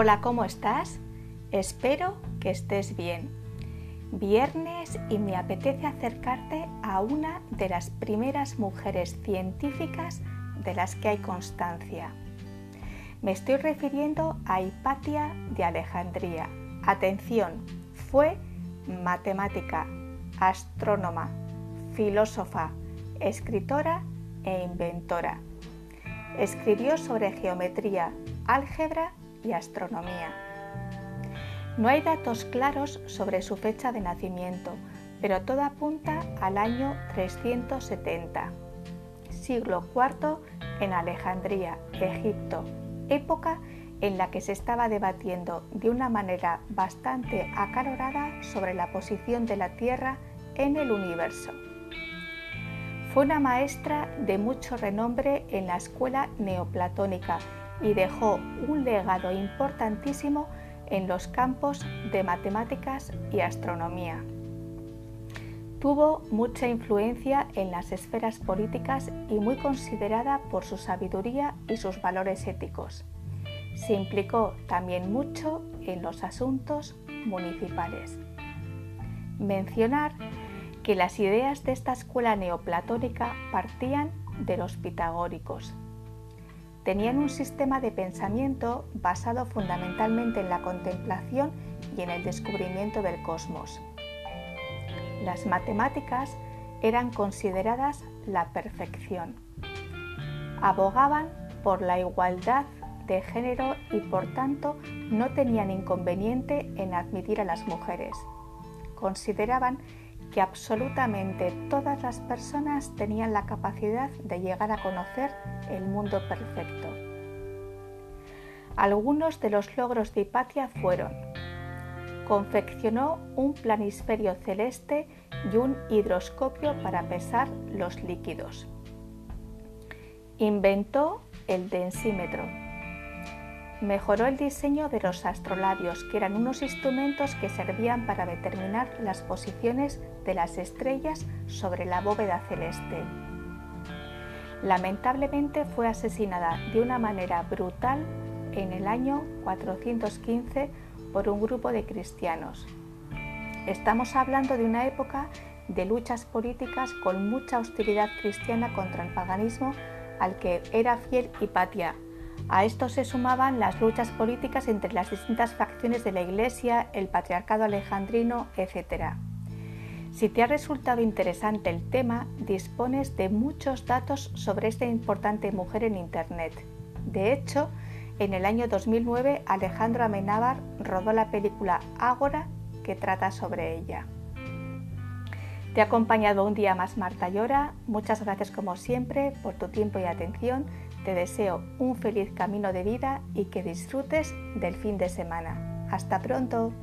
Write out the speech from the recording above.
Hola, ¿cómo estás? Espero que estés bien. Viernes y me apetece acercarte a una de las primeras mujeres científicas de las que hay constancia. Me estoy refiriendo a Hipatia de Alejandría. Atención, fue matemática, astrónoma, filósofa, escritora e inventora. Escribió sobre geometría, álgebra y astronomía. No hay datos claros sobre su fecha de nacimiento, pero todo apunta al año 370, siglo IV en Alejandría, Egipto, época en la que se estaba debatiendo de una manera bastante acalorada sobre la posición de la Tierra en el universo. Fue una maestra de mucho renombre en la escuela neoplatónica y dejó un legado importantísimo en los campos de matemáticas y astronomía. Tuvo mucha influencia en las esferas políticas y muy considerada por su sabiduría y sus valores éticos. Se implicó también mucho en los asuntos municipales. Mencionar que las ideas de esta escuela neoplatónica partían de los pitagóricos, tenían un sistema de pensamiento basado fundamentalmente en la contemplación y en el descubrimiento del cosmos. Las matemáticas eran consideradas la perfección. Abogaban por la igualdad de género y por tanto no tenían inconveniente en admitir a las mujeres. Consideraban que absolutamente todas las personas tenían la capacidad de llegar a conocer el mundo perfecto. Algunos de los logros de Hipatia fueron confeccionó un planisferio celeste y un hidroscopio para pesar los líquidos. Inventó el densímetro, mejoró el diseño de los astrolabios, que eran unos instrumentos que servían para determinar las posiciones de las estrellas sobre la bóveda celeste. Lamentablemente fue asesinada de una manera brutal en el año 415 por un grupo de cristianos. Estamos hablando de una época de luchas políticas con mucha hostilidad cristiana contra el paganismo al que era fiel Hipatia, a esto se sumaban las luchas políticas entre las distintas facciones de la Iglesia, el patriarcado alejandrino, etc. Si te ha resultado interesante el tema, dispones de muchos datos sobre esta importante mujer en Internet. De hecho, en el año 2009 Alejandro Amenábar rodó la película Ágora que trata sobre ella. Te ha acompañado un día más Marta Llora. Muchas gracias como siempre por tu tiempo y atención. Te deseo un feliz camino de vida y que disfrutes del fin de semana. Hasta pronto.